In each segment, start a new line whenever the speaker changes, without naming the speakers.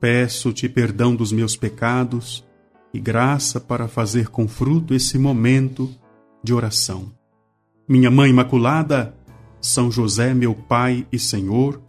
Peço-te perdão dos meus pecados e graça para fazer com fruto esse momento de oração. Minha Mãe Imaculada, São José, meu Pai e Senhor,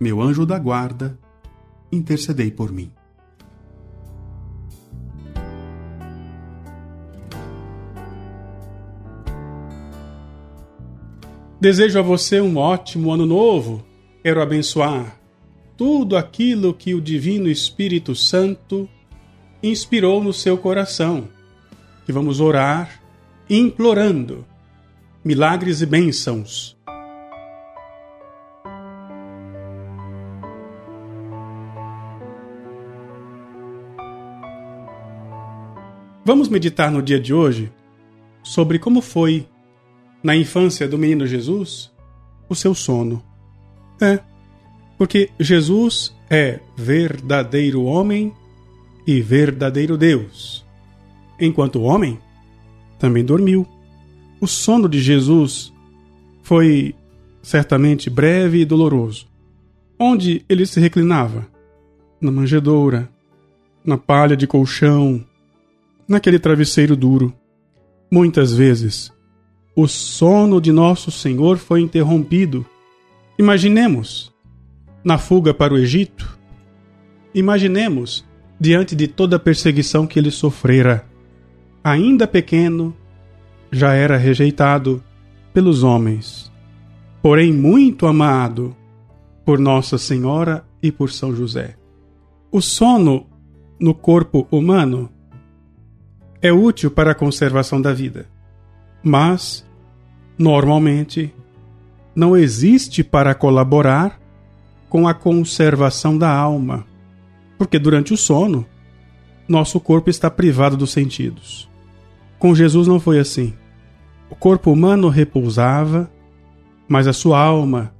meu anjo da guarda, intercedei por mim. Desejo a você um ótimo ano novo. Quero abençoar tudo aquilo que o Divino Espírito Santo inspirou no seu coração. Que vamos orar implorando milagres e bênçãos. Vamos meditar no dia de hoje sobre como foi, na infância do menino Jesus, o seu sono. É, porque Jesus é verdadeiro homem e verdadeiro Deus. Enquanto homem, também dormiu. O sono de Jesus foi certamente breve e doloroso. Onde ele se reclinava? Na manjedoura, na palha de colchão, naquele travesseiro duro. Muitas vezes, o sono de nosso Senhor foi interrompido. Imaginemos na fuga para o Egito? Imaginemos, diante de toda a perseguição que ele sofrera, ainda pequeno, já era rejeitado pelos homens, porém muito amado por Nossa Senhora e por São José. O sono no corpo humano é útil para a conservação da vida, mas, normalmente, não existe para colaborar com a conservação da alma, porque durante o sono, nosso corpo está privado dos sentidos. Com Jesus não foi assim. O corpo humano repousava, mas a sua alma,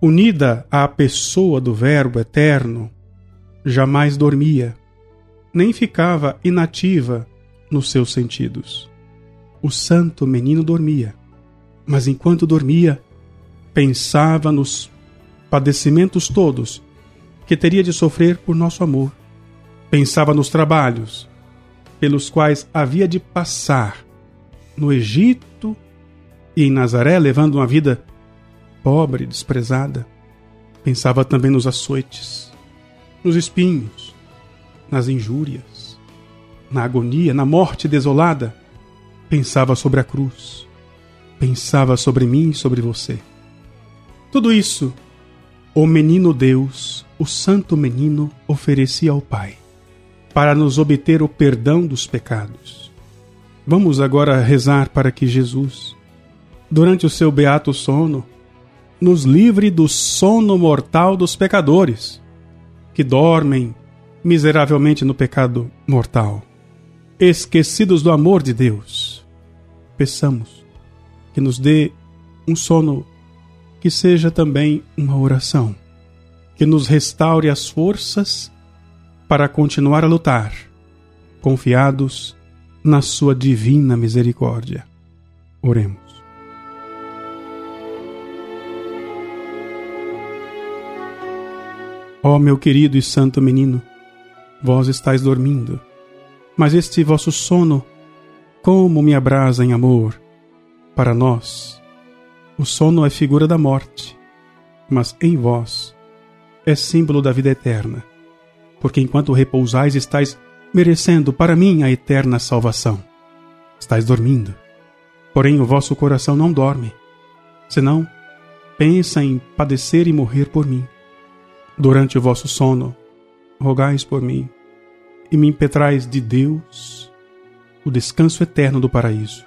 unida à pessoa do Verbo eterno, jamais dormia, nem ficava inativa nos seus sentidos. O santo menino dormia, mas enquanto dormia, pensava nos padecimentos todos que teria de sofrer por nosso amor. Pensava nos trabalhos pelos quais havia de passar no Egito e em Nazaré, levando uma vida pobre, desprezada. Pensava também nos açoites, nos espinhos, nas injúrias, na agonia, na morte desolada. Pensava sobre a cruz. Pensava sobre mim e sobre você. Tudo isso o menino Deus, o santo menino, oferecia ao Pai, para nos obter o perdão dos pecados. Vamos agora rezar para que Jesus, durante o seu beato sono, nos livre do sono mortal dos pecadores, que dormem miseravelmente no pecado mortal, esquecidos do amor de Deus. Peçamos que nos dê um sono que seja também uma oração, que nos restaure as forças para continuar a lutar, confiados na Sua divina misericórdia. Oremos. Ó oh, meu querido e santo menino, vós estáis dormindo, mas este vosso sono, como me abrasa em amor, para nós, o sono é figura da morte, mas em vós é símbolo da vida eterna, porque enquanto repousais estáis merecendo para mim a eterna salvação. Estais dormindo, porém o vosso coração não dorme, senão pensa em padecer e morrer por mim. Durante o vosso sono, rogais por mim e me impetrais de Deus o descanso eterno do paraíso.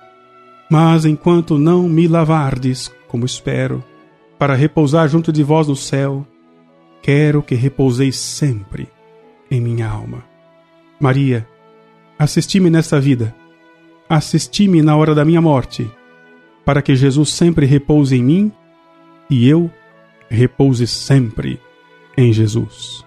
Mas enquanto não me lavardes como espero, para repousar junto de vós no céu, quero que repouseis sempre em minha alma. Maria, assisti-me nesta vida, assisti-me na hora da minha morte, para que Jesus sempre repouse em mim e eu repouse sempre em Jesus.